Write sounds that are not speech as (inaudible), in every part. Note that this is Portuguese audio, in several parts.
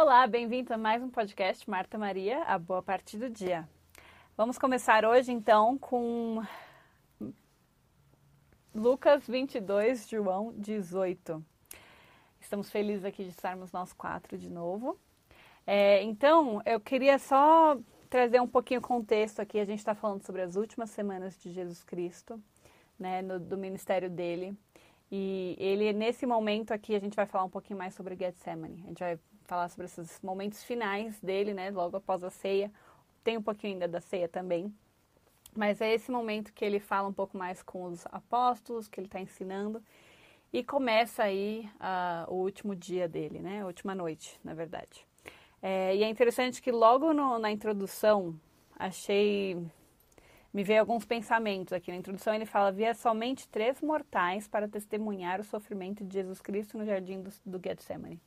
Olá, bem-vindo a mais um podcast Marta Maria, a boa parte do dia. Vamos começar hoje então com Lucas 22, João 18. Estamos felizes aqui de estarmos nós quatro de novo. É, então, eu queria só trazer um pouquinho o contexto aqui. A gente está falando sobre as últimas semanas de Jesus Cristo, né, no, do ministério dele. E ele, nesse momento aqui, a gente vai falar um pouquinho mais sobre Getsemane. A gente vai falar sobre esses momentos finais dele, né? Logo após a ceia. Tem um pouquinho ainda da ceia também. Mas é esse momento que ele fala um pouco mais com os apóstolos, que ele está ensinando. E começa aí uh, o último dia dele, né? A última noite, na verdade. É, e é interessante que logo no, na introdução, achei. Me veio alguns pensamentos aqui. Na introdução ele fala: havia somente três mortais para testemunhar o sofrimento de Jesus Cristo no jardim do, do Getsemane.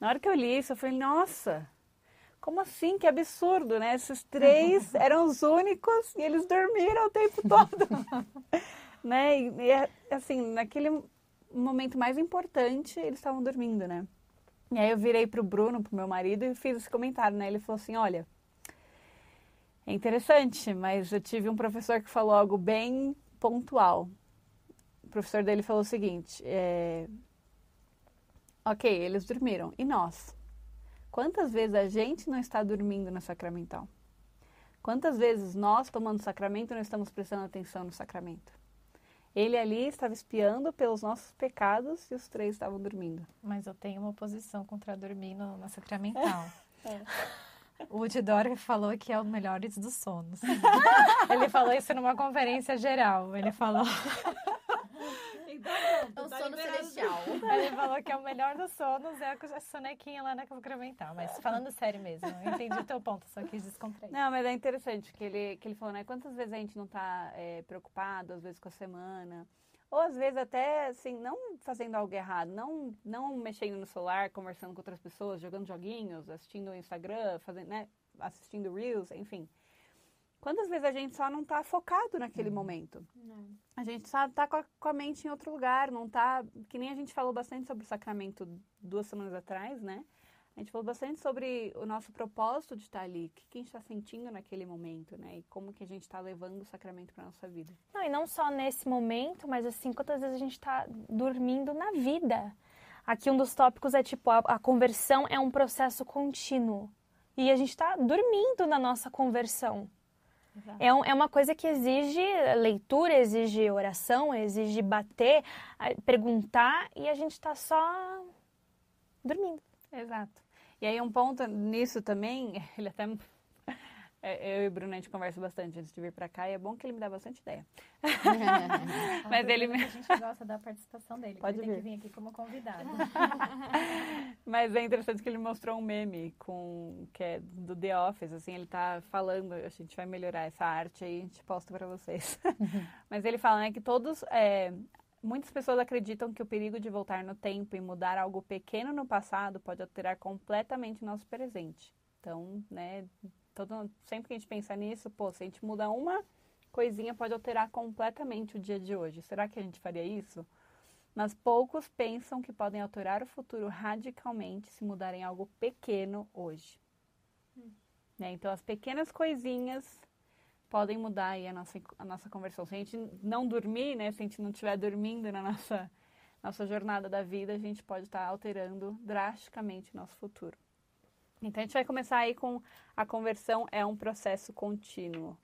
Na hora que eu li isso, eu falei, nossa, como assim? Que absurdo, né? Esses três (laughs) eram os únicos e eles dormiram o tempo todo. (laughs) né? E, e, assim, naquele momento mais importante, eles estavam dormindo, né? E aí eu virei pro Bruno, pro meu marido, e fiz esse comentário, né? Ele falou assim, olha, é interessante, mas eu tive um professor que falou algo bem pontual. O professor dele falou o seguinte, é, Ok, eles dormiram. E nós? Quantas vezes a gente não está dormindo na sacramental? Quantas vezes nós, tomando sacramento, não estamos prestando atenção no sacramento? Ele ali estava espiando pelos nossos pecados e os três estavam dormindo. Mas eu tenho uma oposição contra dormir no, na sacramental. (laughs) É. O Udidoro falou que é o melhor dos sonos. (laughs) Ele falou isso numa conferência geral. Ele falou. (laughs) É um tá sono Ele falou que é o melhor dos sonos é a sonequinha lá na sacramental. Mas falando sério mesmo, eu entendi o teu ponto, só quis descontrair. Não, mas é interessante que ele, que ele falou, né? Quantas vezes a gente não tá é, preocupado, às vezes com a semana, ou às vezes até, assim, não fazendo algo errado, não, não mexendo no celular, conversando com outras pessoas, jogando joguinhos, assistindo o Instagram, fazendo, né? Assistindo Reels, enfim. Quantas vezes a gente só não está focado naquele uhum. momento? Não. A gente só está com, com, a mente em outro lugar, não está. Que nem a gente falou bastante sobre o sacramento duas semanas atrás, né? A gente falou bastante sobre o nosso propósito de estar ali, o que a gente está sentindo naquele momento, né? E como que a gente está levando o sacramento para nossa vida. Não, e não só nesse momento, mas assim, quantas vezes a gente está dormindo na vida. Aqui um dos tópicos é tipo, a, a conversão é um processo contínuo. E a gente está dormindo na nossa conversão. É, um, é uma coisa que exige leitura, exige oração, exige bater, perguntar e a gente está só dormindo. Exato. E aí um ponto nisso também, (laughs) ele até eu e o Bruno a gente conversa bastante antes de vir para cá e é bom que ele me dá bastante ideia. (laughs) Mas ele. A gente gosta da participação dele. Pode ele vir. tem que vir aqui como convidado. (laughs) Mas é interessante que ele mostrou um meme com que é do The Office, assim, ele tá falando, a gente vai melhorar essa arte aí, a gente posta para vocês. (laughs) Mas ele fala, né, que todos é, Muitas pessoas acreditam que o perigo de voltar no tempo e mudar algo pequeno no passado pode alterar completamente o nosso presente. Então, né, todo, sempre que a gente pensa nisso, pô, se a gente muda uma coisinha, pode alterar completamente o dia de hoje. Será que a gente faria isso? Mas poucos pensam que podem alterar o futuro radicalmente se mudarem algo pequeno hoje. Hum. Né? Então, as pequenas coisinhas podem mudar aí a nossa, a nossa conversão. Se a gente não dormir, né? Se a gente não estiver dormindo na nossa, nossa jornada da vida, a gente pode estar alterando drasticamente o nosso futuro. Então, a gente vai começar aí com a conversão é um processo contínuo.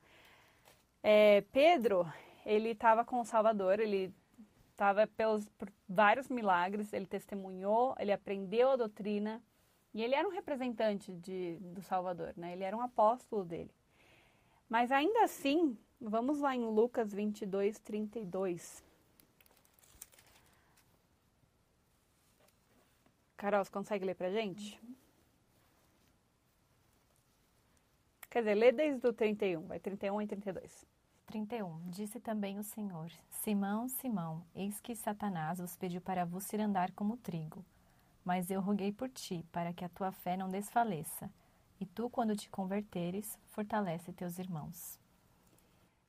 É, Pedro, ele estava com o Salvador, ele estava pelos por vários milagres, ele testemunhou, ele aprendeu a doutrina e ele era um representante de, do Salvador, né? Ele era um apóstolo dele. Mas ainda assim, vamos lá em Lucas 22, 32. Carol, você consegue ler pra gente? Uhum. Quer dizer, lê desde o 31, vai 31 e 32. 31. Disse também o Senhor: Simão, Simão, eis que Satanás vos pediu para vos andar como trigo. Mas eu roguei por ti, para que a tua fé não desfaleça. E tu, quando te converteres, fortalece teus irmãos.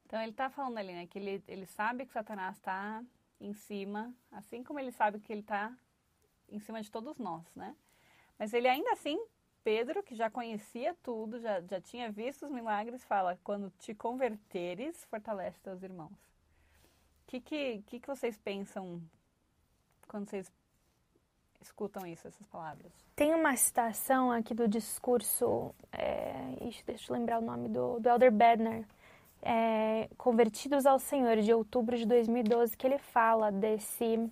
Então ele está falando ali, né, que ele, ele sabe que Satanás está em cima, assim como ele sabe que ele está em cima de todos nós, né? Mas ele ainda assim, Pedro, que já conhecia tudo, já, já tinha visto os milagres, fala: quando te converteres, fortalece teus irmãos. O que, que, que, que vocês pensam quando vocês escutam isso, essas palavras? Tem uma citação aqui do discurso, é, deixa eu lembrar o nome do, do Elder Bedner, é, Convertidos ao Senhor, de outubro de 2012, que ele fala desse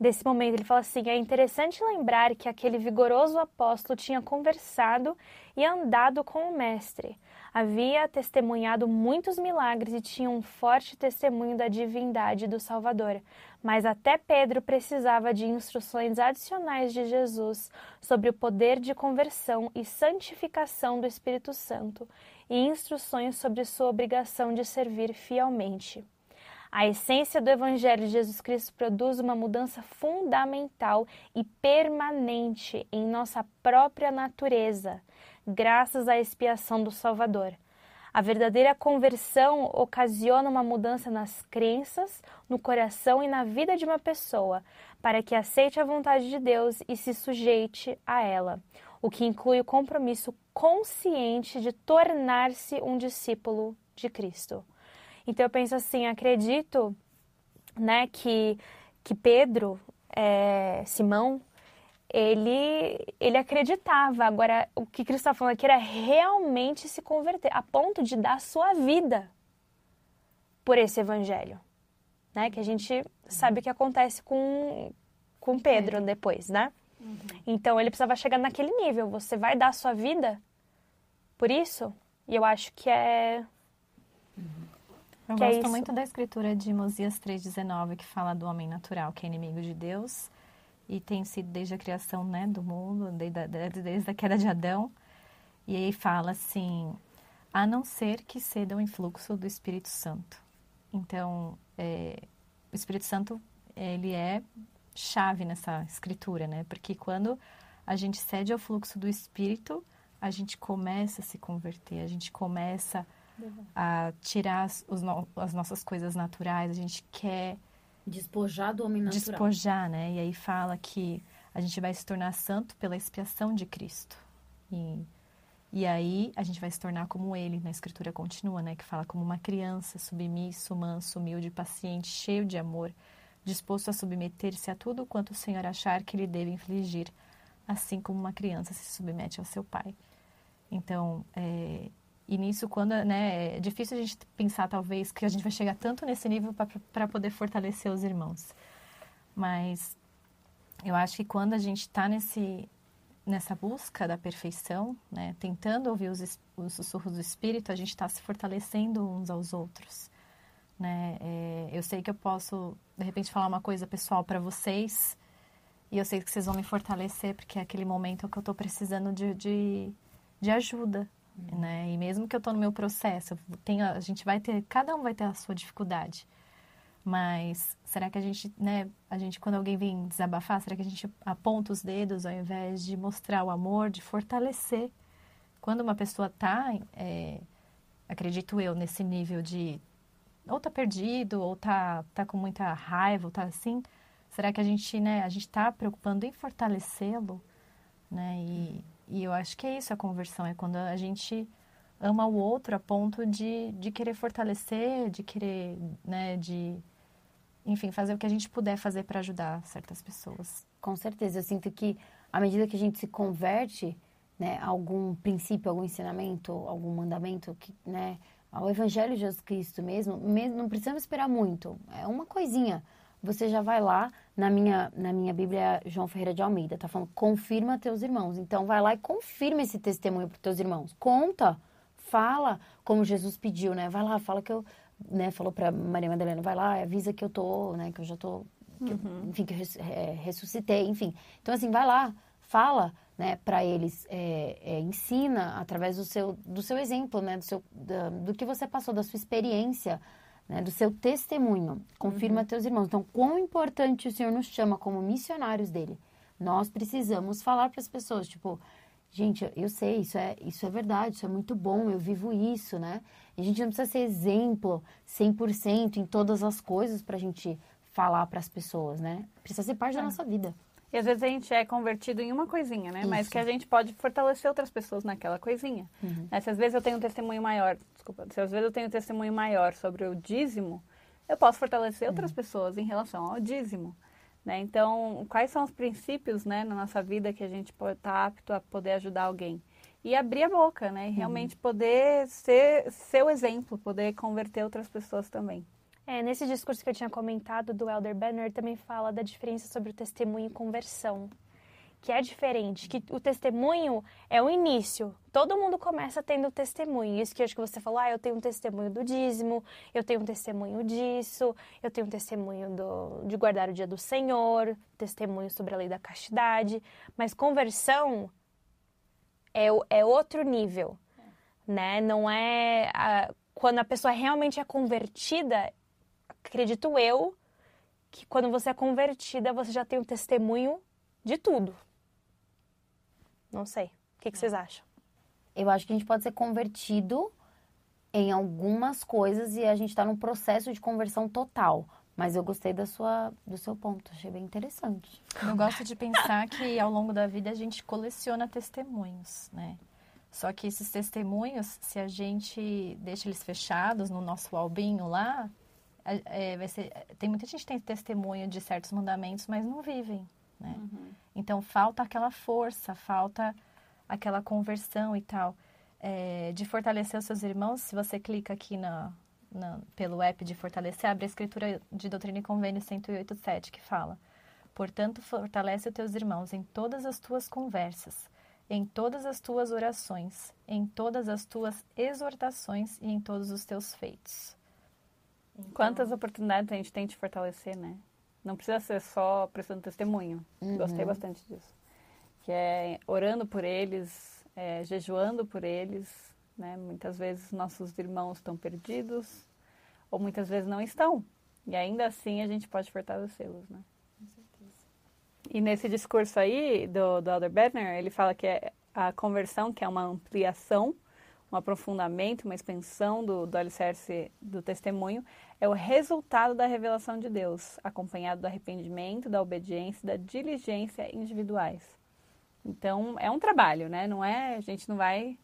desse momento. Ele fala assim: é interessante lembrar que aquele vigoroso apóstolo tinha conversado e andado com o Mestre. Havia testemunhado muitos milagres e tinha um forte testemunho da divindade do Salvador. Mas até Pedro precisava de instruções adicionais de Jesus sobre o poder de conversão e santificação do Espírito Santo e instruções sobre sua obrigação de servir fielmente. A essência do Evangelho de Jesus Cristo produz uma mudança fundamental e permanente em nossa própria natureza, graças à expiação do Salvador. A verdadeira conversão ocasiona uma mudança nas crenças, no coração e na vida de uma pessoa, para que aceite a vontade de Deus e se sujeite a ela, o que inclui o compromisso consciente de tornar-se um discípulo de Cristo. Então eu penso assim, acredito, né, que que Pedro, é, Simão, ele ele acreditava. Agora o que Cristo está falando aqui era realmente se converter, a ponto de dar sua vida por esse evangelho, né? Que a gente sabe o que acontece com com Pedro depois, né? Uhum. Então ele precisava chegar naquele nível. Você vai dar sua vida por isso? E eu acho que é eu que é gosto é muito da escritura de Mosias 3,19, que fala do homem natural, que é inimigo de Deus, e tem sido desde a criação né, do mundo, desde a, desde a queda de Adão. E aí fala assim: a não ser que ceda o influxo do Espírito Santo. Então, é, o Espírito Santo, ele é chave nessa escritura, né? Porque quando a gente cede ao fluxo do Espírito, a gente começa a se converter, a gente começa a a tirar as, no, as nossas coisas naturais, a gente quer despojar do homem natural. Despojar, né? E aí fala que a gente vai se tornar santo pela expiação de Cristo. E, e aí a gente vai se tornar como ele, na escritura continua, né? Que fala como uma criança, submisso, manso, humilde, paciente, cheio de amor, disposto a submeter-se a tudo quanto o Senhor achar que lhe deve infligir, assim como uma criança se submete ao seu pai. Então, é, e nisso, quando né, é difícil a gente pensar, talvez, que a gente vai chegar tanto nesse nível para poder fortalecer os irmãos. Mas eu acho que quando a gente está nesse nessa busca da perfeição, né, tentando ouvir os, os sussurros do Espírito, a gente está se fortalecendo uns aos outros. Né? É, eu sei que eu posso, de repente, falar uma coisa pessoal para vocês e eu sei que vocês vão me fortalecer, porque é aquele momento que eu estou precisando de, de, de ajuda, Uhum. Né? E mesmo que eu estou no meu processo, tenho, a gente vai ter, cada um vai ter a sua dificuldade. Mas será que a gente, né, a gente quando alguém vem desabafar, será que a gente aponta os dedos ao invés de mostrar o amor, de fortalecer? Quando uma pessoa está, é, acredito eu, nesse nível de ou tá perdido, ou tá, tá com muita raiva, ou tá assim, será que a gente, né, a gente está preocupando em fortalecê-lo, né? E, e eu acho que é isso a conversão, é quando a gente ama o outro a ponto de, de querer fortalecer, de querer, né, de, enfim, fazer o que a gente puder fazer para ajudar certas pessoas. Com certeza, eu sinto que à medida que a gente se converte, né, a algum princípio, algum ensinamento, algum mandamento, que, né, ao Evangelho de Jesus Cristo mesmo, mesmo, não precisamos esperar muito, é uma coisinha você já vai lá na minha, na minha Bíblia João Ferreira de Almeida, tá falando, confirma teus irmãos. Então vai lá e confirma esse testemunho para teus irmãos. Conta, fala, como Jesus pediu, né? Vai lá, fala que eu, né, falou para Maria Madalena, vai lá, avisa que eu tô, né, que eu já tô, que uhum. enfim, que eu é, ressuscitei, enfim. Então assim, vai lá, fala, né, para eles, é, é, ensina através do seu, do seu exemplo, né, do, seu, da, do que você passou, da sua experiência, né, do seu testemunho. Confirma Uhum. teus irmãos. Então, quão importante o Senhor nos chama como missionários dele. Nós precisamos falar para as pessoas, tipo, gente, eu sei, isso é, isso é verdade, isso é muito bom, eu vivo isso, né? A gente não precisa ser exemplo 100% em todas as coisas para a gente falar para as pessoas, né? Precisa ser parte da nossa vida. E às vezes a gente é convertido em uma coisinha, né? Mas Isso. que a gente pode fortalecer outras pessoas naquela coisinha. Uhum. Né? Se às vezes eu tenho um testemunho maior, desculpa, se às vezes eu tenho um testemunho maior sobre o dízimo, eu posso fortalecer outras Uhum. pessoas em relação ao dízimo. Né? Então, quais são os princípios né, na nossa vida que a gente está apto a poder ajudar alguém? E abrir a boca, né? E Uhum. realmente poder ser seu exemplo, poder converter outras pessoas também. É, nesse discurso que eu tinha comentado do Elder Banner, também fala da diferença sobre o testemunho e conversão. Que é diferente, que o testemunho é o início. Todo mundo começa tendo testemunho. Isso que acho que você falou, ah, eu tenho um testemunho do dízimo, eu tenho um testemunho disso, eu tenho um testemunho do, de guardar o dia do Senhor, testemunho sobre a lei da castidade. Mas conversão é, é outro nível, né? Não é... a- quando a pessoa realmente é convertida, acredito eu, que quando você é convertida, você já tem um testemunho de tudo. Não sei. O que, que vocês acham? Eu acho que a gente pode ser convertido em algumas coisas e a gente está num processo de conversão total. Mas eu gostei da sua, do seu ponto, achei bem interessante. Eu gosto de pensar que ao longo da vida a gente coleciona testemunhos, né? Só que esses testemunhos, se a gente deixa eles fechados no nosso albinho lá, é- é, vai ser, tem muita gente que tem testemunho de certos mandamentos, mas não vivem, né? Então falta aquela força, falta aquela conversão e tal. É, de fortalecer os seus irmãos, se você clica aqui na, na- pelo app de fortalecer, abre a escritura de Doutrina e Convênio 108.7, que fala Portanto, fortalece os teus irmãos em todas as tuas conversas, em todas as tuas orações, em todas as tuas exortações e em todos os teus feitos. Então, Quantas oportunidades a gente tem de fortalecer, né? Não precisa ser só prestando testemunho. Gostei bastante disso. Que é orando por eles, é, jejuando por eles, né? Muitas vezes nossos irmãos estão perdidos ou muitas vezes não estão. E ainda assim a gente pode fortalecê-los, né? E nesse discurso aí do, do Elder Bednar, ele fala que é a conversão, que é uma ampliação, um aprofundamento, uma expansão do, do alicerce do testemunho, é o resultado da revelação de Deus, acompanhado do arrependimento, da obediência da diligência individuais. Então, é um trabalho, né? Não é, a gente não vai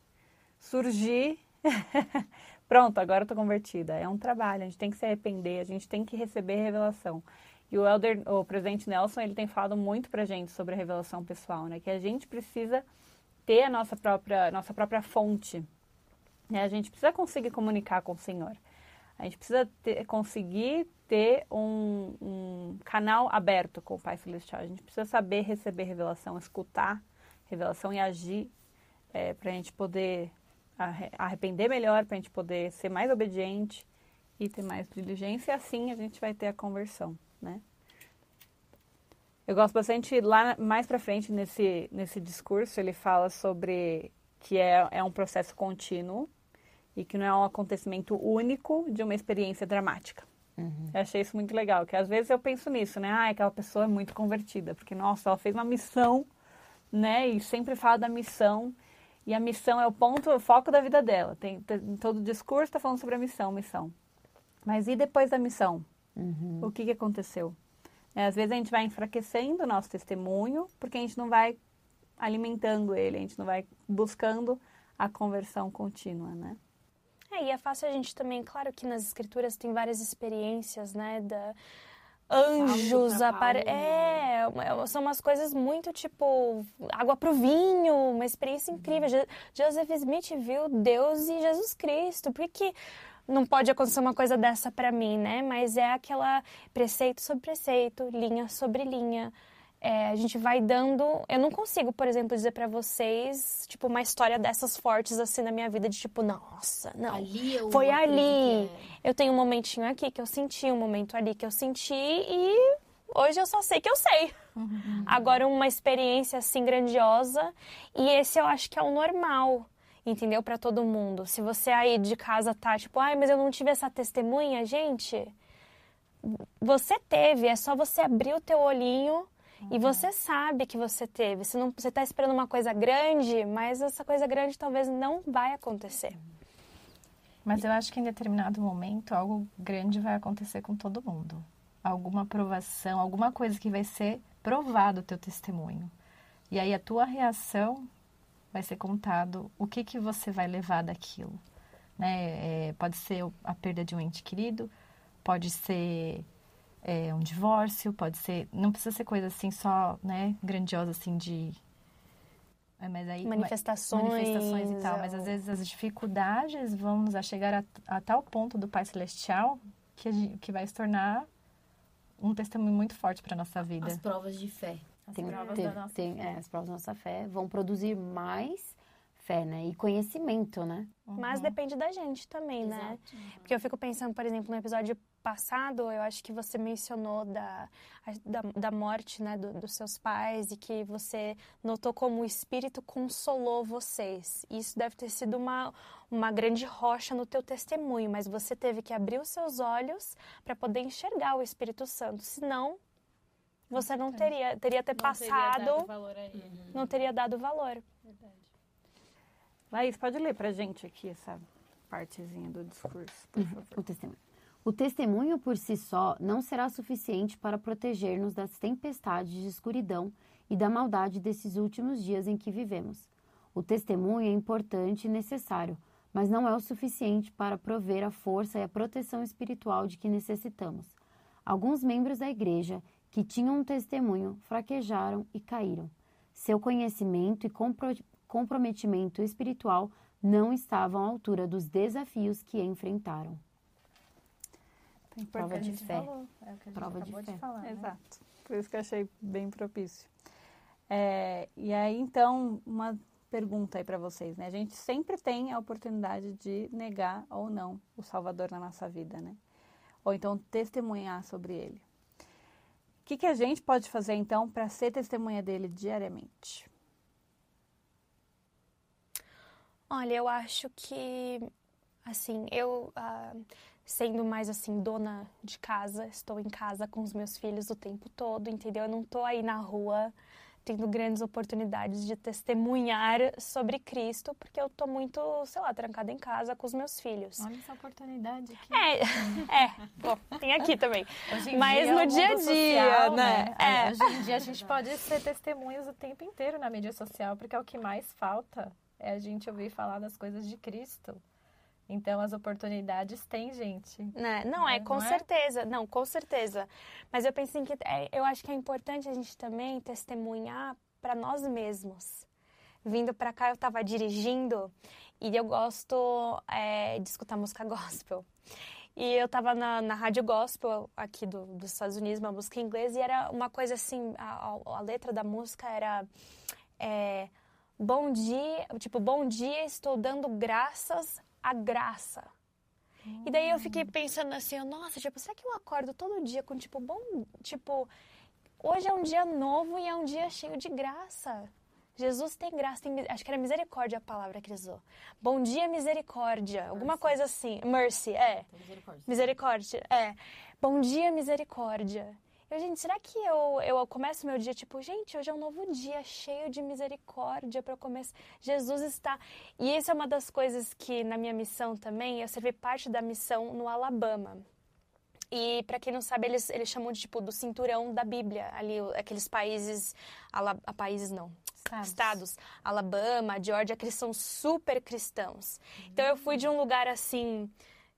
surgir, (laughs) pronto, agora eu tô convertida. É um trabalho, a gente tem que se arrepender, a gente tem que receber revelação. E o Elder, o presidente Nelson, ele tem falado muito pra gente sobre a revelação pessoal, né? Que a gente precisa ter a nossa própria, nossa própria fonte. Né? A gente precisa conseguir comunicar com o Senhor. A gente precisa ter, conseguir ter um, um canal aberto com o Pai Celestial. A gente precisa saber receber revelação, escutar revelação e agir é, para a gente poder arre- arrepender melhor, para a gente poder ser mais obediente e ter mais diligência. E assim a gente vai ter a conversão, né? Eu gosto bastante, lá mais pra frente nesse, nesse discurso, ele fala sobre que é, é um processo contínuo e que não é um acontecimento único de uma experiência dramática. Eu achei isso muito legal, que às vezes eu penso nisso, né? Ah, aquela pessoa é muito convertida, porque, nossa, ela fez uma missão, né? E sempre fala da missão, e a missão é o ponto, o foco da vida dela. Tem, tem- todo o discurso está falando sobre a missão, missão. Mas e depois da missão? O que, que aconteceu? É, às vezes a gente vai enfraquecendo o nosso testemunho, porque a gente não vai alimentando ele, a gente não vai buscando a conversão contínua, né? É, e é fácil a gente também, claro que nas escrituras tem várias experiências, né, da anjos apare... Paulo, É, são umas coisas muito tipo água pro vinho, uma experiência incrível. Je- Joseph Smith viu Deus e Jesus Cristo. Por que não pode acontecer uma coisa dessa pra mim, né? Mas é aquela preceito sobre preceito, linha sobre linha. É, a gente vai dando. Eu não consigo, por exemplo, dizer pra vocês, tipo, uma história dessas fortes assim na minha vida, de tipo, nossa, não. Ali eu Foi acredito ali. é. Eu tenho um momentinho aqui que eu senti, um momento ali que eu senti e hoje eu só sei que eu sei. Agora, uma experiência assim grandiosa, e esse eu acho que é o normal, entendeu? Para todo mundo. Se você aí de casa tá tipo, ai, mas eu não tive essa testemunha, gente. Você teve, é só você abrir o teu olhinho e você sabe que você teve. Você não, você tá esperando uma coisa grande, mas essa coisa grande talvez não vai acontecer. Mas eu acho que em determinado momento algo grande vai acontecer com todo mundo. Alguma provação, alguma coisa que vai ser provado o teu testemunho. E aí a tua reação vai ser contado o que que você vai levar daquilo. Né? É, pode ser a perda de um ente querido, pode ser é, um divórcio, pode ser. Não precisa ser coisa assim só, né, grandiosa assim de. É, mas aí, Manifestações. manifestações e tal, mas às vezes as dificuldades vão nos a chegar a, a tal ponto do Pai Celestial que, que vai se tornar um testemunho muito forte para nossa vida. As provas de fé. As Tem- provas tem- da nossa tem- é, as provas da nossa fé vão produzir mais fé, né? E conhecimento, né? Mas depende da gente também, né? Porque eu fico pensando, por exemplo, no episódio passado, eu acho que você mencionou da, da, da morte né, do- dos seus pais e que você notou como o Espírito consolou vocês. Isso deve ter sido uma, uma grande rocha no teu testemunho, mas você teve que abrir os seus olhos para poder enxergar o Espírito Santo. Senão, você não teria, teria ter passado, não teria dado valor. Laís, pode ler pra gente aqui essa partezinha do discurso, por favor. O testemunho. O testemunho por si só não será suficiente para proteger-nos das tempestades de escuridão e da maldade desses últimos dias em que vivemos. O testemunho é importante e necessário, mas não é o suficiente para prover a força e a proteção espiritual de que necessitamos. Alguns membros da igreja que tinham um testemunho fraquejaram e caíram. Seu conhecimento e compro- comprometimento espiritual não estavam à altura dos desafios que enfrentaram. Prova de fé. falou, é o que a gente Prova de fé. falar, né? Exato. Por isso que eu achei bem propício. É, e aí, então, uma pergunta aí para vocês, né? A gente sempre tem a oportunidade de negar ou não o Salvador na nossa vida, né? Ou então testemunhar sobre ele. O que, que a gente pode fazer, então, para ser testemunha dele diariamente? Olha, eu acho que, assim, eu ah, sendo mais assim dona de casa, estou em casa com os meus filhos o tempo todo, entendeu? Eu não tô aí na rua tendo grandes oportunidades de testemunhar sobre Cristo, porque eu tô muito, sei lá, trancada em casa com os meus filhos. Olha essa oportunidade aqui. É, é, bom, tem aqui também. Mas dia, no o dia a dia, social, né? É. Hoje em dia a gente pode ser testemunhas o tempo inteiro na mídia social, porque é o que mais falta é a gente ouvir falar das coisas de Cristo. Então as oportunidades tem, gente. Né? Não, é, Não com é? certeza. Não, com certeza. Mas eu pensei que é, eu acho que é importante a gente também testemunhar para nós mesmos. Vindo para cá, eu estava dirigindo e eu gosto é, de escutar música (laughs) gospel. E eu estava na, na rádio gospel aqui do, dos Estados Unidos, uma música em inglês, e era uma coisa assim, a, a- a letra da música era é, bom dia, tipo, bom dia, estou dando graças à graça. E daí eu fiquei pensando assim, nossa, tipo, será que eu acordo todo dia com tipo, bom, tipo, hoje é um dia novo e é um dia cheio de graça. Jesus tem graça, tem, acho que era misericórdia a palavra que ele usou. Bom dia, misericórdia, alguma coisa assim. Mercy, é. Misericórdia, é. Bom dia, misericórdia. Eu, gente, será que eu, eu começo meu dia tipo, gente, hoje é um novo dia cheio de misericórdia para começar. Jesus está. E isso é uma das coisas que na minha missão também, eu servi parte da missão no Alabama. E para quem não sabe, eles, eles chamam de tipo do cinturão da Bíblia, ali aqueles países, ala, a países não, Estados. estados, Alabama, Georgia, que eles são super cristãos. Então eu fui de um lugar assim,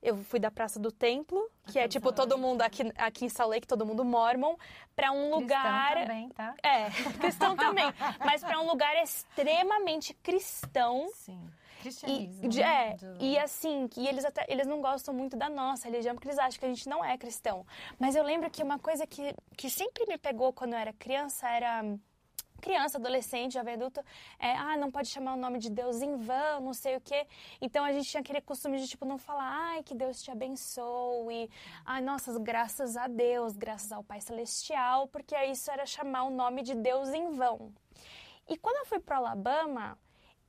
eu fui da Praça do Templo, que é tipo todo mundo aqui, aqui em Salt Lake, todo mundo mormon, para um lugar Cristão também, tá? é, cristão também, mas para um lugar extremamente cristão. Sim. E, Cristianismo. de- né? é, Do- e assim, que eles até eles não gostam muito da nossa religião, porque eles acham que a gente não é cristão. Mas eu lembro que uma coisa que, que sempre me pegou quando eu era criança era criança, adolescente, jovem adulto, é, ah, não pode chamar o nome de Deus em vão, não sei o quê. Então a gente tinha aquele costume de, tipo, não falar, ai, que Deus te abençoe, ai, nossas, graças a Deus, graças ao Pai Celestial, porque isso era chamar o nome de Deus em vão. E quando eu fui para Alabama,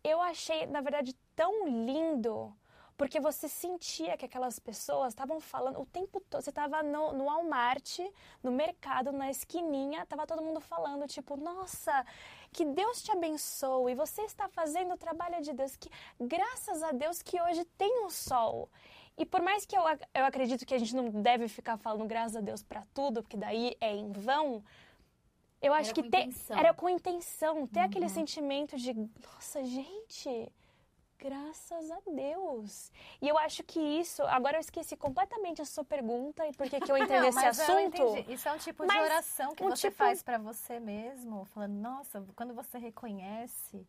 eu achei, na verdade, tão lindo porque você sentia que aquelas pessoas estavam falando o tempo todo. Você estava no, no Walmart, no mercado, na esquininha, estava todo mundo falando, tipo, nossa, que Deus te abençoe, você está fazendo o trabalho de Deus, que graças a Deus que hoje tem um sol. E por mais que eu, eu acredito que a gente não deve ficar falando graças a Deus para tudo, porque daí é em vão, eu acho Era que com era com intenção, ter aquele sentimento de, nossa, gente, graças a Deus. E eu acho que isso, agora eu esqueci completamente a sua pergunta e por que que eu (laughs) entrei Não, nesse assunto. Isso é um tipo de Mas oração que um você tipo- faz pra você mesmo, falando, nossa, quando você reconhece,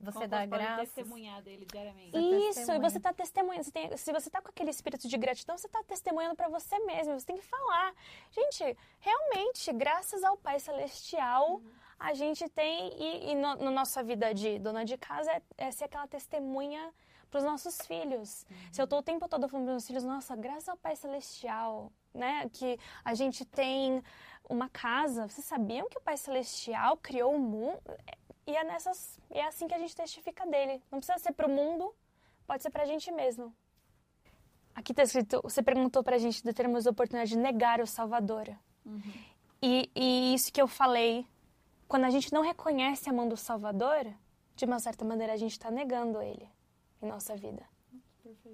você Como dá graças. testemunhar dele diariamente. Isso, e você está testemunhando. Você tem- se você está com aquele espírito de gratidão, você está testemunhando para você mesmo. Você tem que falar. Gente, realmente, graças ao Pai Celestial, a gente tem. E, e no, na nossa vida de dona de casa, é, é ser aquela testemunha para os nossos filhos. Se eu estou o tempo todo falando para meus filhos, nossa, graças ao Pai Celestial, né? Que a gente tem uma casa. Vocês sabiam que o Pai Celestial criou o mundo? E é, nessas, é assim que a gente testifica dele. Não precisa ser para o mundo, pode ser para a gente mesmo. Aqui está escrito, você perguntou para a gente de termos a oportunidade de negar o Salvador. E, e isso que eu falei, quando a gente não reconhece a mão do Salvador, de uma certa maneira a gente está negando ele em nossa vida.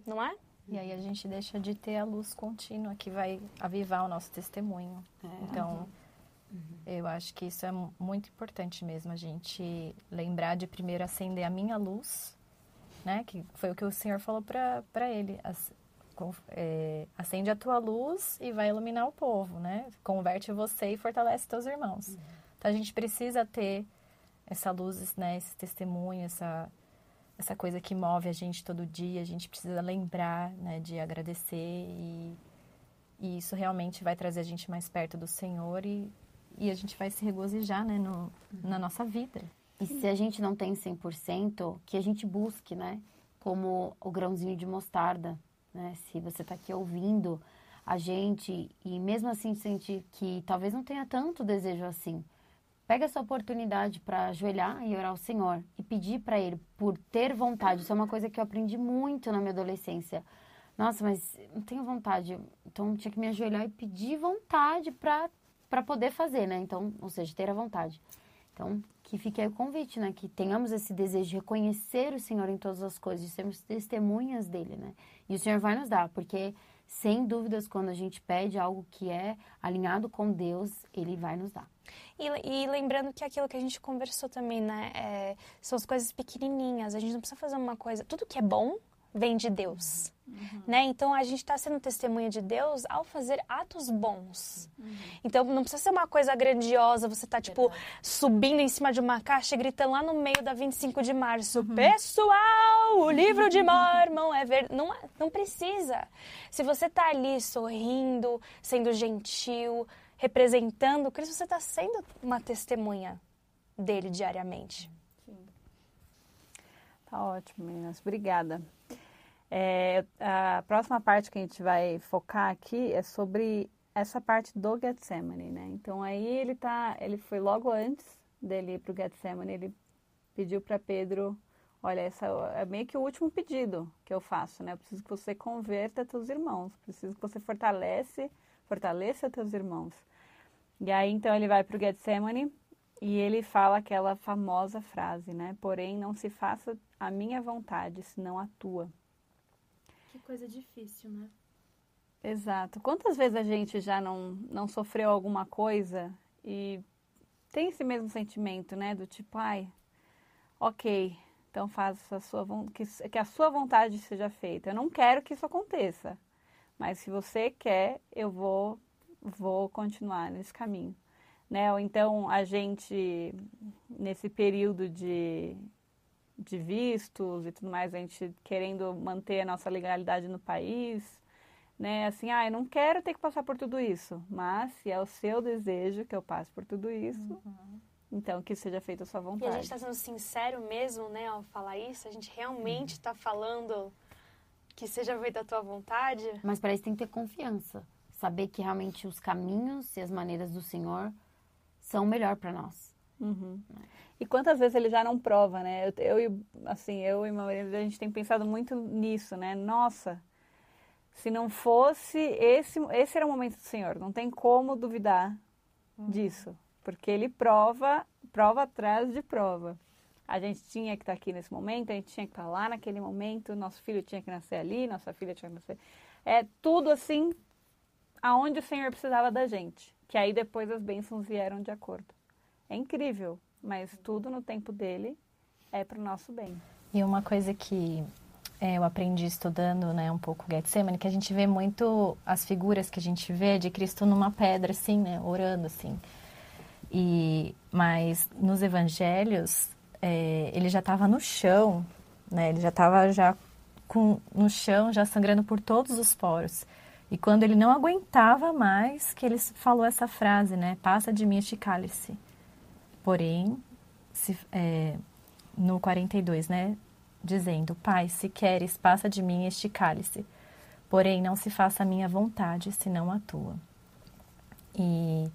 Não é? E aí a gente deixa de ter a luz contínua que vai avivar o nosso testemunho. Então, eu acho que isso é mu- muito importante mesmo, a gente lembrar de primeiro acender a minha luz, né? Que foi o que o Senhor falou para ele. As- com- é, acende a tua luz e vai iluminar o povo, né? Converte você e fortalece teus irmãos. A gente precisa ter essa luz, né? Esse testemunho, essa essa coisa que move a gente todo dia, a gente precisa lembrar, né, de agradecer e, e isso realmente vai trazer a gente mais perto do Senhor e, e a gente vai se regozijar, né, no, na nossa vida. E se a gente não tem 100%, que a gente busque, né? Como o grãozinho de mostarda, né? Se você está aqui ouvindo a gente e mesmo assim sente que talvez não tenha tanto desejo assim, pega essa oportunidade para ajoelhar e orar ao Senhor e pedir para Ele por ter vontade. Isso é uma coisa que eu aprendi muito na minha adolescência. Nossa, mas não tenho vontade. Então tinha que me ajoelhar e pedir vontade para poder fazer, né? Então, ou seja, ter a vontade. Então, que fique aí o convite, né? Que tenhamos esse desejo de reconhecer o Senhor em todas as coisas, de sermos testemunhas dele, né? E o Senhor vai nos dar, porque sem dúvidas, quando a gente pede algo que é alinhado com Deus, ele vai nos dar. E, e lembrando que aquilo que a gente conversou também, né? é, são as coisas pequenininhas. A gente não precisa fazer uma coisa. Tudo que é bom vem de Deus, né? Então a gente está sendo testemunha de Deus ao fazer atos bons. Então não precisa ser uma coisa grandiosa. Você tá tipo subindo em cima de uma caixa e gritando lá no meio da 25 de março, pessoal, o livro de (laughs) Mormon é ver, não é- não precisa. Se você tá ali sorrindo, sendo gentil, representando Cristo, você está sendo uma testemunha dele diariamente. Tá ótimo, meninas. Obrigada. É, a próxima parte que a gente vai focar aqui é sobre essa parte do Getsemane, né? Então aí ele tá, ele foi logo antes dele ir pro Getsemane, ele pediu para Pedro, olha, essa é meio que o último pedido que eu faço, né? Eu preciso que você converta teus irmãos, preciso que você fortalece, fortaleça teus irmãos. E aí então ele vai pro Getsemane e ele fala aquela famosa frase, né? Porém, não se faça a minha vontade, senão a tua. Que coisa difícil, né? Exato. Quantas vezes a gente já não, não sofreu alguma coisa e tem esse mesmo sentimento, né? Do tipo, ai, ok, então faça a sua que, que a sua vontade seja feita. Eu não quero que isso aconteça, mas se você quer, eu vou, vou continuar nesse caminho. Né? Ou então a gente, nesse período de, de vistos e tudo mais, a gente querendo manter a nossa legalidade no país, né? Assim, ah, eu não quero ter que passar por tudo isso, mas se é o seu desejo que eu passe por tudo isso, Então, que seja feita a sua E vontade. a gente está sendo sincero mesmo, né, ao falar isso? A gente realmente está falando que seja feita a tua vontade? Mas para isso tem que ter confiança. Saber que realmente os caminhos e as maneiras do Senhor são o melhor para nós. Uhum. E quantas vezes ele já não prova, né? Eu, eu e assim, eu e Maria, a gente tem pensado muito nisso, né? Nossa, se não fosse esse, esse era o momento do Senhor. Não tem como duvidar disso, porque ele prova, prova atrás de prova. A gente tinha que estar aqui nesse momento, a gente tinha que estar lá naquele momento, nosso filho tinha que nascer ali, nossa filha tinha que nascer. É tudo assim, aonde o Senhor precisava da gente. Que aí depois as bênçãos vieram de acordo. É incrível, mas tudo no tempo dele é para o nosso bem. E uma coisa que é, eu aprendi estudando né, um pouco Getsemane, que a gente vê muito as figuras que a gente vê de Cristo numa pedra, assim, né, orando, assim. E, mas nos evangelhos, é, ele já estava no chão, né, ele já estava já com, no chão, já sangrando por todos os poros. E quando ele não aguentava mais, que ele falou essa frase, né, passa de mim este cálice. Porém, se, é, no 42, né? Dizendo: Pai, se queres, passa de mim este cálice. Porém, não se faça a minha vontade, senão a tua. E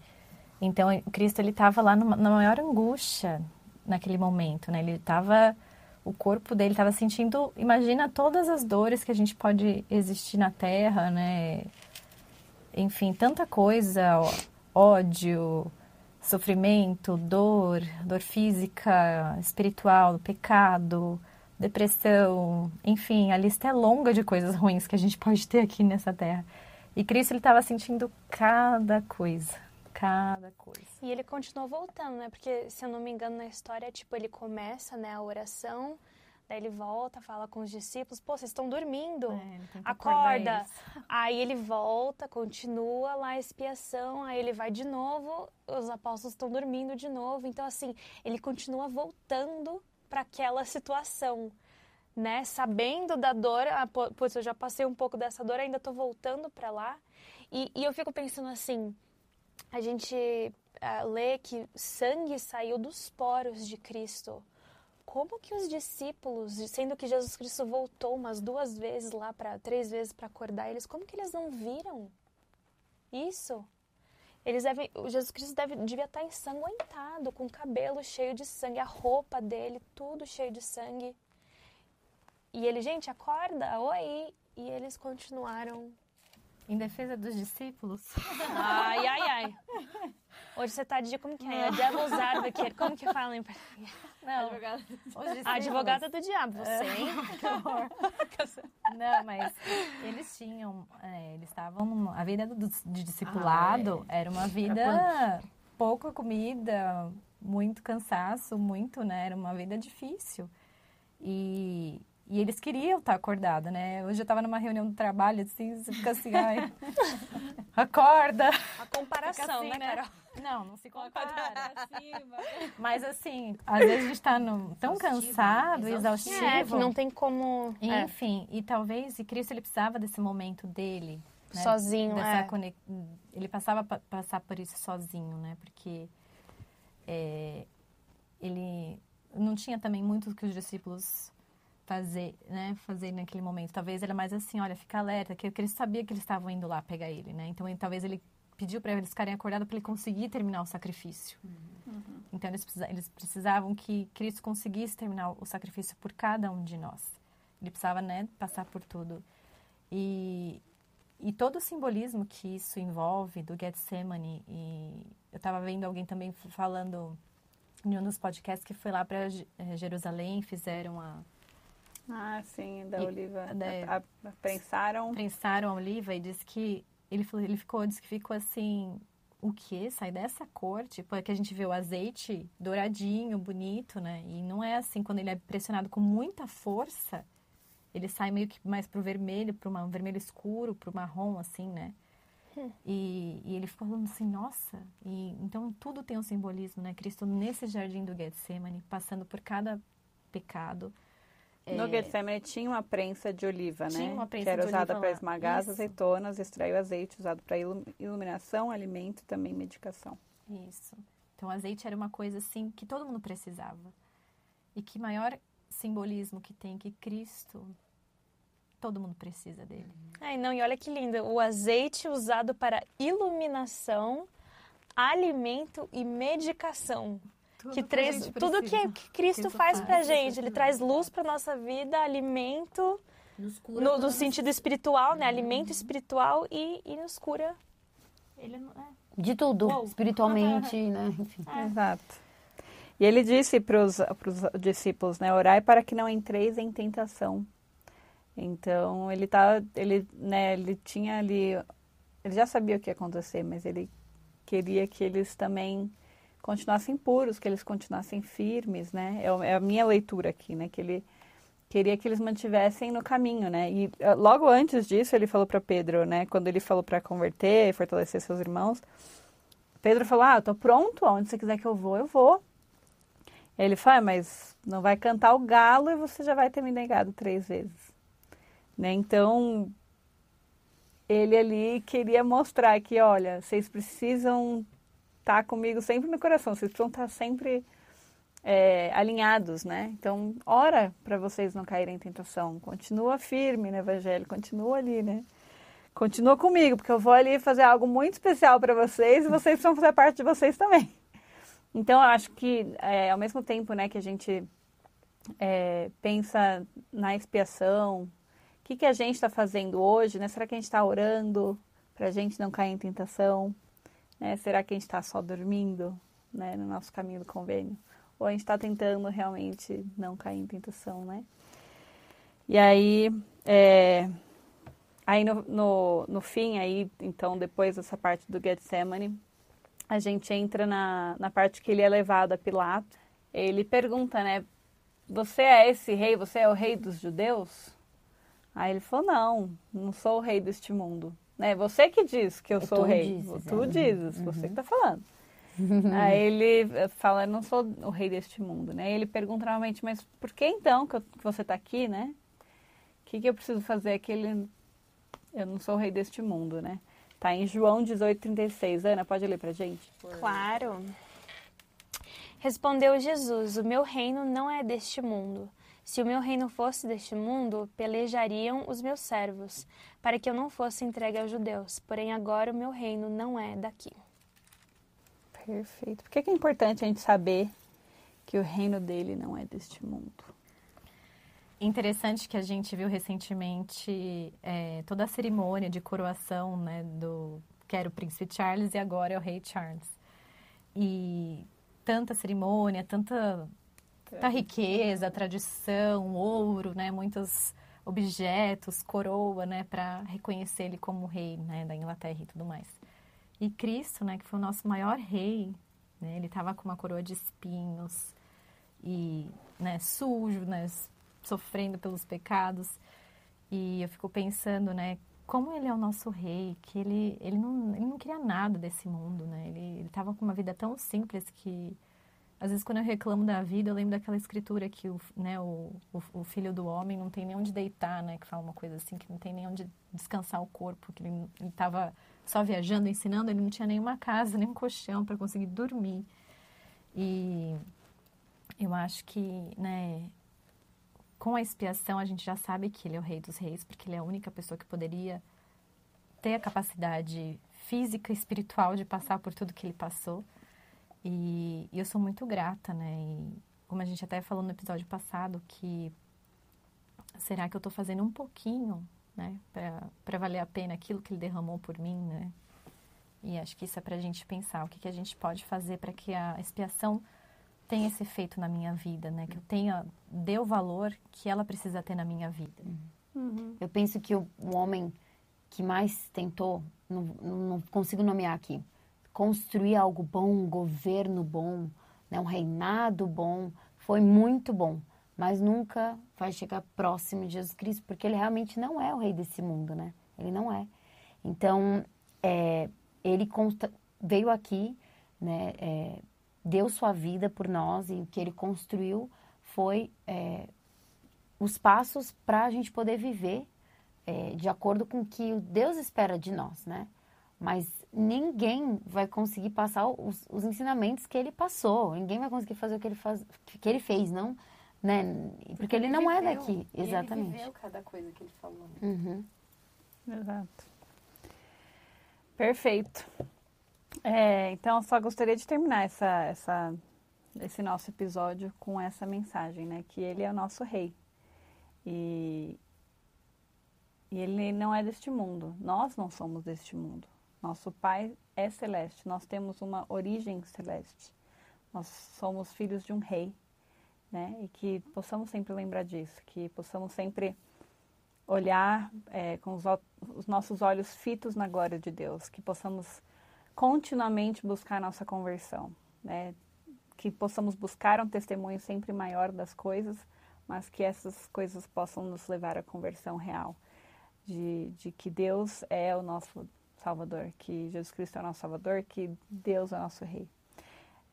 então Cristo ele estava lá numa, na maior angústia naquele momento, né? Ele estava o corpo dele estava sentindo, imagina todas as dores que a gente pode existir na Terra, né? Enfim, tanta coisa, ódio, sofrimento, dor, dor física, espiritual, pecado, depressão, enfim, a lista é longa de coisas ruins que a gente (laughs) pode ter aqui nessa terra. E Cristo ele estava sentindo cada coisa, cada coisa. E ele continuou voltando, né? Porque, se eu não me engano, na história, tipo, ele começa, né, a oração, daí ele volta, fala com os discípulos, pô, vocês estão dormindo, É, acorda. (laughs) Aí ele volta, continua lá a expiação, aí ele vai de novo, os apóstolos estão dormindo de novo. Então, assim, ele continua voltando para aquela situação, né? Sabendo da dor, ah, putz, eu já passei um pouco dessa dor, ainda tô voltando para lá. E, e eu fico pensando assim, a gente ah, lê que sangue saiu dos poros de Cristo. Como que os discípulos, sendo que Jesus Cristo voltou umas duas vezes lá para três vezes para acordar eles, como que eles não viram isso? Eles devem, Jesus Cristo deve, devia estar ensanguentado, com o cabelo cheio de sangue, a roupa dele, tudo cheio de sangue. E ele, gente, acorda, oi! E eles continuaram. Em defesa dos discípulos, Ai, ai, ai. Hoje você tá de como que é? Devil's Advocate, como que fala em não, os discípulos, A advogada do diabo, você, hein? (laughs) Não, mas eles tinham, é, eles estavam, numa- a vida do, de discipulado era uma vida pouca comida, muito cansaço, muito, né? Era uma vida difícil. E, e eles queriam estar acordados, né? Hoje eu estava numa reunião do trabalho, assim, você fica assim, ai, (laughs) acorda! A comparação, assim, né, né? Carol? Não, não se compara. (laughs) Mas assim, às vezes a gente está tão cansado, exaustivo. É, que não tem como. é, Enfim, e talvez, e Cristo ele precisava desse momento dele. né? Sozinho, Dessa é. conex- Ele passava pa- passar por isso sozinho, né? Porque é, ele não tinha também muito que os discípulos fazer, né? Fazer naquele momento. Talvez ele é mais assim, olha, fica alerta, que ele sabia que eles estavam indo lá pegar ele, né? Então ele- talvez ele pediu para eles ficarem acordados para ele conseguir terminar o sacrifício. Então eles, eles precisavam que Cristo conseguisse terminar o sacrifício por cada um de nós. Ele precisava, né, passar por tudo. E, e todo o simbolismo que isso envolve do Getsemane, e eu estava vendo alguém também falando em um dos podcasts que foi lá para Jerusalém, fizeram a Ah, sim, da E- Oliva. da- A, a- prensaram. prensaram a oliva e disse que ele ele ficou, disse que ficou assim, o quê? Sai dessa cor? Tipo, é que a gente vê o azeite douradinho, bonito, né? E não é assim, quando ele é pressionado com muita força, ele sai meio que mais pro vermelho, pro um vermelho escuro, pro marrom, assim, né? E, e ele ficou falando assim, nossa, e então tudo tem um simbolismo, né? Cristo nesse jardim do Getsemane, passando por cada pecado. No Getsemane tinha uma prensa de oliva, né? Tinha uma prensa que era de usada para esmagar as Isso. azeitonas, extrair o azeite, usado para iluminação, alimento e também medicação. Isso. Então, o azeite era uma coisa assim que todo mundo precisava. E que maior simbolismo que tem que Cristo, todo mundo precisa dele. Ai, não, e olha que lindo, o azeite usado para iluminação, alimento e medicação. Tudo que que traz gente tudo que, que Cristo Cristo faz faz. pra gente. Ele traz luz pra nossa vida, alimento Nos cura no, no sentido espiritual, né? Alimento espiritual e, e nos cura. Ele não é. De tudo, Uou. espiritualmente, (laughs) né? Enfim. Exato. E ele disse para os discípulos, né, orai para que não entreis em tentação. Então, ele tá, ele, né, ele tinha ali, ele já sabia o que ia acontecer, mas ele queria que eles também continuassem puros, que eles continuassem firmes, né? É, é a minha leitura aqui, né, que ele queria que eles mantivessem no caminho, né? E eh, logo antes disso, ele falou para Pedro, né, quando ele falou para converter e fortalecer seus irmãos, Pedro falou: "Ah, eu tô pronto, aonde você quiser que eu vou, eu vou". Ele falou: "Ah, mas não vai cantar o galo e você já vai ter me negado três vezes". Né? Então, ele ali queria mostrar que, olha, vocês precisam estar comigo sempre no coração, vocês precisam estar sempre é, alinhados, né? Então, ora para vocês não caírem em tentação. Continua firme no evangelho, continua ali, né? Continua comigo, porque eu vou ali fazer algo muito especial para vocês e vocês precisam fazer parte de vocês também. Então, eu acho que, é, ao mesmo tempo né, que a gente é, pensa na expiação, o que, que a gente está fazendo hoje, né? Será que a gente está orando para a gente não cair em tentação? Né? Será que a gente está só dormindo né, no nosso caminho do convênio? Ou a gente está tentando realmente não cair em tentação, né? E aí, é, aí no, no, no fim, aí, então, depois dessa parte do Getsemane, a gente entra na, na parte que ele é levado a Pilato. Ele pergunta, né? Você é esse rei? Você é o rei dos judeus? Aí ele falou, não, não sou o rei deste mundo. Né? Você que diz que eu É sou o tu rei. dizes, tu é. dizes, você que tá falando. (laughs) Aí ele eh, fala, eu não sou o rei deste mundo, né? E ele pergunta novamente, mas por que então que, eu- que você tá aqui, né? O que, que eu preciso fazer que ele... Eu não sou o rei deste mundo, né? Tá em João 18,36. Ana, pode ler pra gente? Claro. Respondeu Jesus: O meu reino não é deste mundo. Se o meu reino fosse deste mundo, pelejariam os meus servos, para que eu não fosse entregue aos judeus. Porém, agora o meu reino não é daqui. Perfeito. Por que, que é importante a gente saber que o reino dele não é deste mundo? Interessante que a gente viu recentemente é, toda a cerimônia de coroação, né, do que era o príncipe Charles e agora é o rei Charles. E tanta cerimônia, tanta, tanta riqueza, tradição, ouro, né, muitos objetos, coroa, né, para reconhecer ele como rei, né, da Inglaterra e tudo mais. E Cristo, né, que foi o nosso maior rei, né, ele estava com uma coroa de espinhos e, né, sujo, né, sofrendo pelos pecados. E eu fico pensando, né, como ele é o nosso rei, que ele, ele, não, ele não queria nada desse mundo, né? Ele, ele tava com uma vida tão simples que, às vezes, quando eu reclamo da vida, eu lembro daquela escritura que o, né, o, o, o filho do homem não tem nem onde deitar, né? Que fala uma coisa assim, que não tem nem onde descansar o corpo, que ele estava só viajando, ensinando, ele não tinha nenhuma casa, (laughs) nem um colchão para conseguir dormir. E eu acho que, né, com a expiação a gente já sabe que ele é o rei dos reis, porque ele é a única pessoa que poderia ter a capacidade física e espiritual de passar por tudo que ele passou. E, e eu sou muito grata, né? E como a gente até falou no episódio passado, que será que eu estou fazendo um pouquinho, né, para valer a pena aquilo que ele derramou por mim, né? E acho que isso é para a gente pensar o que, que a gente pode fazer para que a expiação tenha esse efeito na minha vida, né? Que eu tenha, dê o valor que ela precisa ter na minha vida. Eu penso que o, o homem que mais tentou, não, não consigo nomear aqui, construir algo bom, um governo bom, né, um reinado bom, foi muito bom, mas nunca vai chegar próximo de Jesus Cristo, porque ele realmente não é o rei desse mundo, né? Ele não é. Então, é, ele consta, veio aqui, né, é, deu sua vida por nós e o que ele construiu foi é, os passos para a gente poder viver é, de acordo com o que Deus espera de nós, né? mas ninguém vai conseguir passar os, os ensinamentos que ele passou. Ninguém vai conseguir fazer o que ele, faz, que ele fez, não, né? Porque ele não é daqui, exatamente. Ele viveu cada coisa que ele falou. Uhum. Exato. Perfeito. É, então, eu só gostaria de terminar essa, essa, esse nosso episódio com essa mensagem, né? Que ele é o nosso rei. E, e ele não é deste mundo. Nós não somos deste mundo. Nosso Pai é celeste. Nós temos uma origem celeste. Nós somos filhos de um rei, né? E que possamos sempre lembrar disso, que possamos sempre olhar é, com os, os, nossos olhos fitos na glória de Deus, que possamos continuamente buscar nossa conversão, né? Que possamos buscar um testemunho sempre maior das coisas, mas que essas coisas possam nos levar à conversão real, de, de que Deus é o nosso Salvador, que Jesus Cristo é o nosso Salvador, que Deus é o nosso Rei.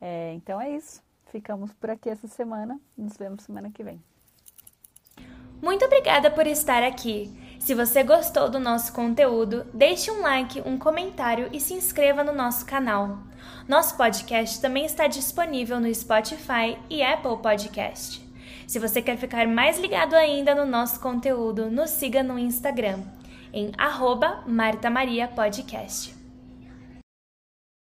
É, então é isso. Ficamos por aqui essa semana. Nos vemos semana que vem. Muito obrigada por estar aqui. Se você gostou do nosso conteúdo, deixe um like, um comentário e se inscreva no nosso canal. Nosso podcast também está disponível no Spotify e Apple Podcast. Se você quer ficar mais ligado ainda no nosso conteúdo, nos siga no Instagram em arroba Marta Maria Podcast.